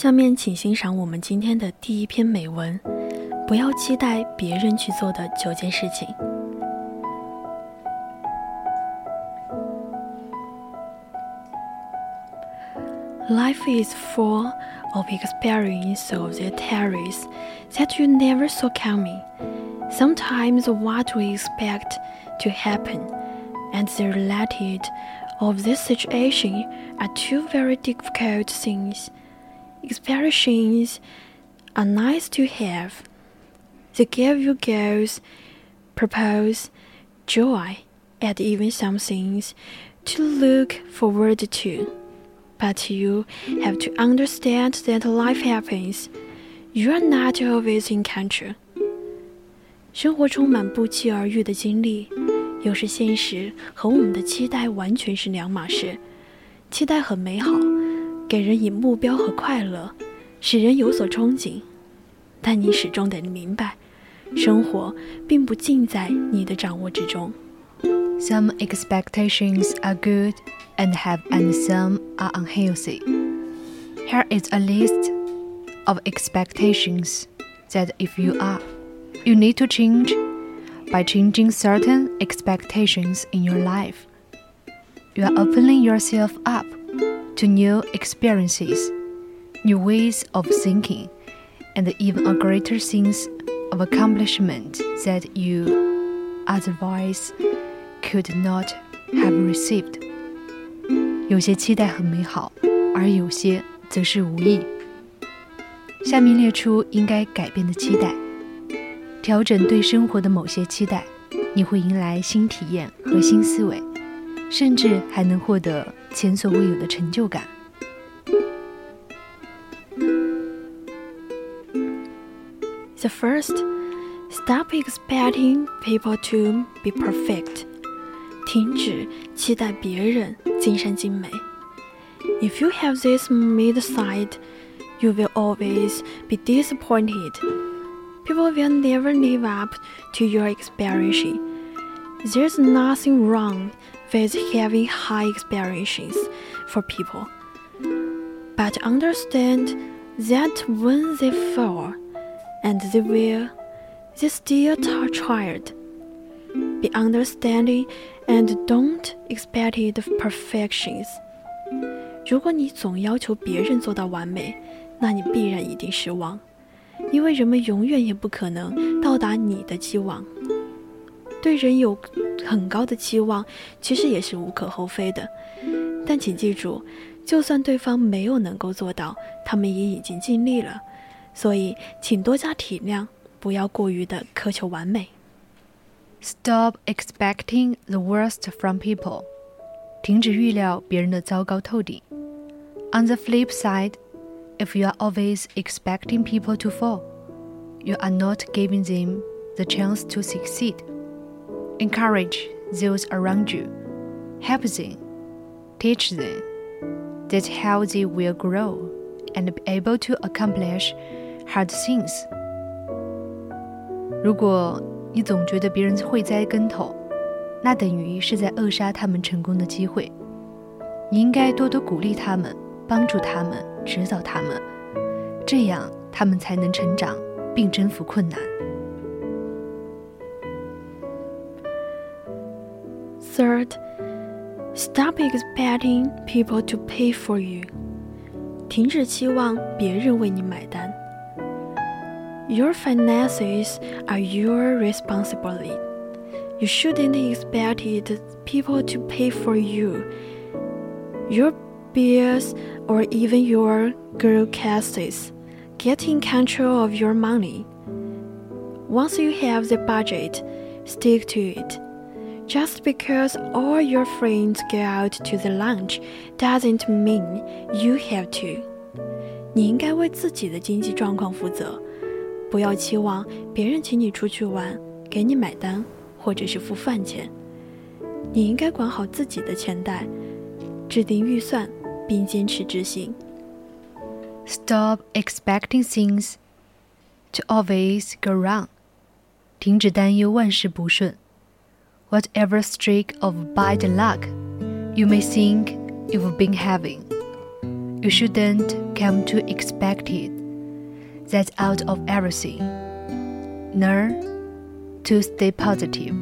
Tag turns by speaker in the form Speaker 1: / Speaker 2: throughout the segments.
Speaker 1: 下面请欣赏我们今天的第一篇美文。不要期待别人去做的九件事情。Life is full of experience of the terrors that you never saw coming. Sometimes what we expect to happen and the reality of this situation are two very difficult things. Experiences are nice to have. They give you goals, purpose, joy, and even some things to look forward to. But you have to understand that life happens. You are not always in control. 生活充满不期而遇的经历，有时现实和我们的期待完全是两码事。期待很美好， 给人以目标和快乐，使人有所憧憬。但你始终得明白，生活并不尽在你的掌握之中。
Speaker 2: Some expectations are good and have and some are unhealthy. Here is a list of expectations that if you are, you need to change by changing certain expectations in your life. You are opening yourself up to new experiences, new ways of thinking, and even a greater sense of accomplishment that you otherwise could not have received. 有些期待很美好，而有些则是无意。下面列出应该改变的期待，调整对生活的某些期待，你会迎来新体验和新思维。甚至还能获得前所未有的成就感。
Speaker 1: The first, stop expecting people to be perfect. 停止期待别人尽善尽美。If you have this mid-side, you will always be disappointed. People will never live up to your expectation. There's nothing wrong with having high expectations for people, but understand that when they fall, and they will, they still tried. Be understanding and don't expect the perfections. 如果你总要求别人做到完美，那你必然一定失望，因为人们永远也不可能到达你的期望。对人有 很高的期望，其实也是无可厚非的。但请记住，就算对方没有能够做到，他们也已经尽力了。所以，请多加体谅，不要过于的苛求完美。
Speaker 2: Stop expecting the worst from people，停止预料别人的糟糕透顶。On the flip side, if you are always expecting people to fall, you are not giving them the chance to succeed. Encourage those around you, help them, teach them. That's how they will grow and be able to accomplish hard things. 如果你总觉得别人会栽跟头，那等于是在扼杀他们成功的机会。你应该多多鼓励他们，帮助他们，指导他们，这样他们才能成长并征服困难。
Speaker 1: Third, stop expecting people to pay for you. 停止期望别人为你买单。Your finances are your responsibility. You shouldn't expect people to pay for you. Your bills or even your girl cases. Get in control of your money. Once you have the budget, stick to it. Just because all your friends go out to the lunch doesn't mean you have to. 你应该为自己的经济状况负责，不要期望别人请你出去玩，给你买单，或者是付饭钱。你应该管好自己的钱袋，制定预算，并坚持执行。
Speaker 2: Stop expecting things to always go wrong. 停止担忧万事不顺。 Whatever streak of bad luck you may think you've been having. You shouldn't come to expect it. That's out of everything. Nor to stay positive.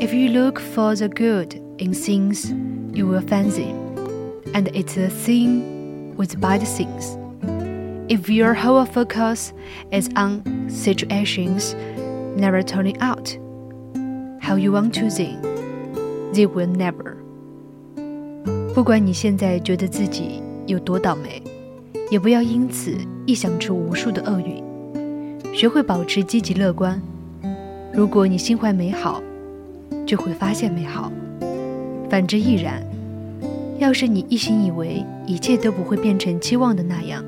Speaker 2: If you look for the good in things, you will find them, and it's the same with bad things. If your whole focus is on situations never turning out, how you want to sing, they will never. 不管你现在觉得自己有多倒霉，也不要因此臆想出无数的厄运。学会保持积极乐观。如果你心怀美好，就会发现美好；反之亦然。要是你一心以为一切都不会变成期望的那样，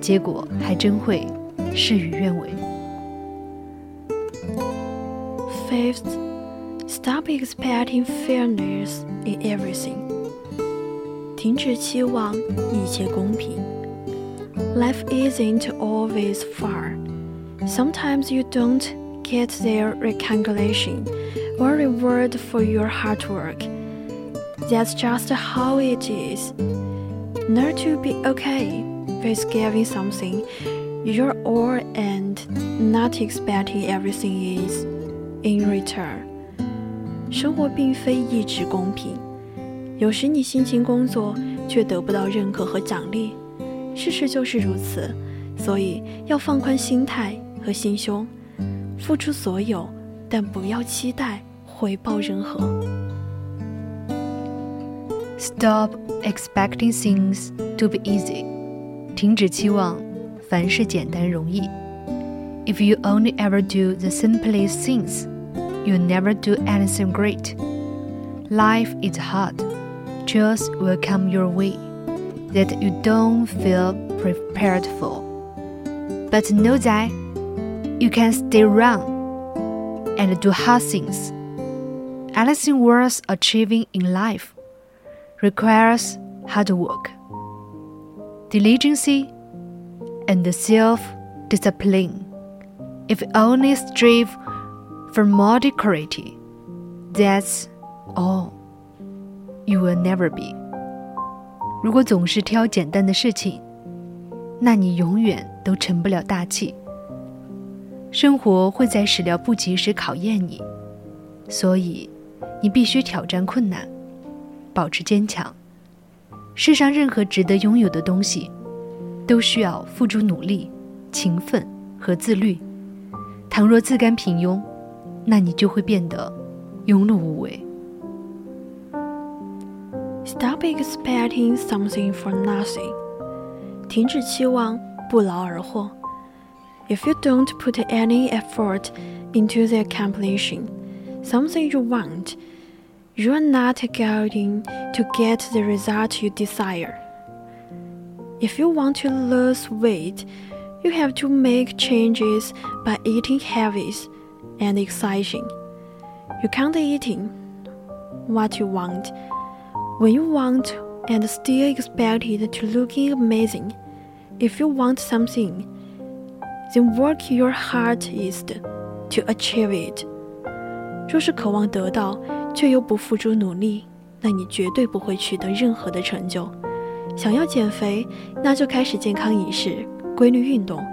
Speaker 2: 结果还真会事与愿违。
Speaker 1: Fifth. Stop expecting fairness in everything. 停止期望一切公平。Life isn't always fair. Sometimes you don't get their recognition or reward for your hard work. That's just how it is. Not to be okay with giving something your all and not expecting everything is in return. 生活并非一直公平，有时你辛勤工作却得不到认可和奖励，事实就是如此。所以要放宽心态和心胸，付出所有，但不要期待回报任何。
Speaker 2: Stop expecting things to be easy，停止期望凡事简单容易。If you only ever do the simplest things you never do anything great. Life is hard. Chores will come your way that you don't feel prepared for. But know that you can stay around and do hard things. Anything worth achieving in life requires hard work, diligence, and self discipline. If only strive for mediocrity. That's all you will never be. 如果总是挑简单的事情，那你永远都成不了大器。生活会在始料不及时考验你，所以你必须挑战困难，保持坚强。世上任何值得拥有的东西，都需要付出努力、勤奋和自律。倘若自甘平庸，那你就会变得庸碌无为。
Speaker 1: Stop expecting something for nothing. 停止期望不劳而获。If you don't put any effort into the accomplishing something you want, you are not going to get the result you desire. If you want to lose weight, you have to make changes by eating habits and exciting. You can't eating what you want when you want and still expect it to looking amazing. If you want something, then work your hardest to achieve it. 若是渴望得到，却又不付出努力，那你绝对不会取得任何的成就。想要减肥，那就开始健康饮食、规律运动。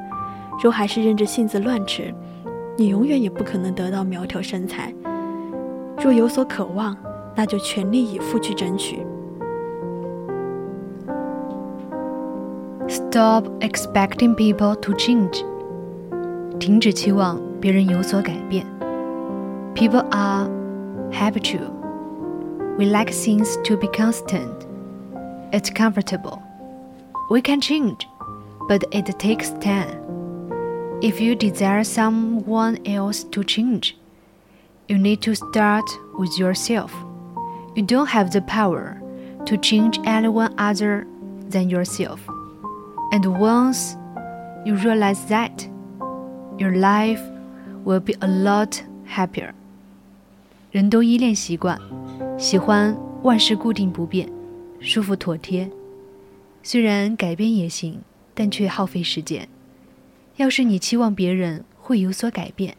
Speaker 1: 若还是任着性子乱吃， 你永远也不可能得到苗条身材。若有所渴望，那就全力以赴去争取。
Speaker 2: Stop expecting people to change。停止期望别人有所改变。People are habitual. We like things to be constant. It's comfortable. We can change, but it takes time. If you desire someone else to change, you need to start with yourself. You don't have the power to change anyone other than yourself. And once you realize that, your life will be a lot happier. 人都依恋习惯，喜欢万事固定不变，舒服妥帖。虽然改变也行，但却耗费时间。 要是你期望别人会有所改变，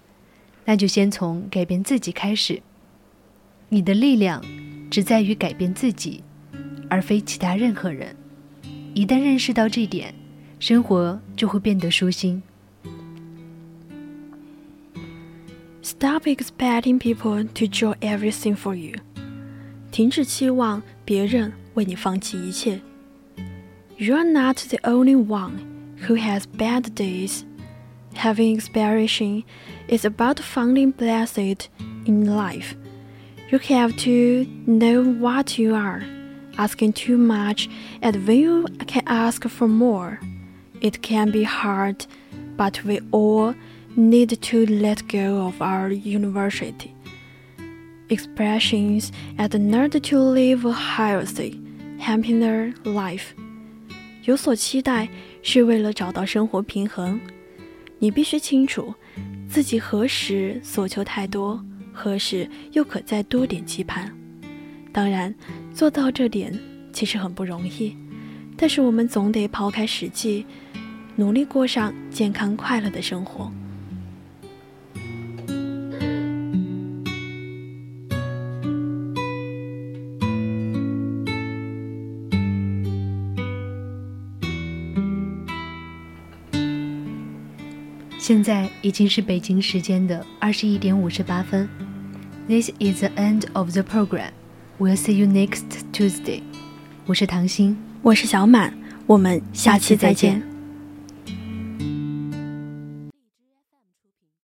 Speaker 2: 那就先从改变自己开始。你的力量只在于改变自己，而非其他任何人。一旦认识到这点，生活就会变得舒心。
Speaker 1: Stop expecting people to do everything for you。停止期望别人为你放弃一切。You're not the only one who has bad days. Having inspiration is about finding blessed in life. You have to know what you are asking too much and when you can ask for more. It can be hard, but we all need to let go of our university expressions and learn to live a healthy, happier life. 有所期待是为了找到生活平衡。 你必须清楚自己何时所求太多，何时又可再多点期盼。当然，做到这点其实很不容易，但是我们总得抛开实际，努力过上健康快乐的生活。
Speaker 2: 现在已经是北京时间的二十一点五十八分。This is the end of the program. We'll see you next Tuesday. 我是唐鑫，
Speaker 1: 我是小满，我们下期再见。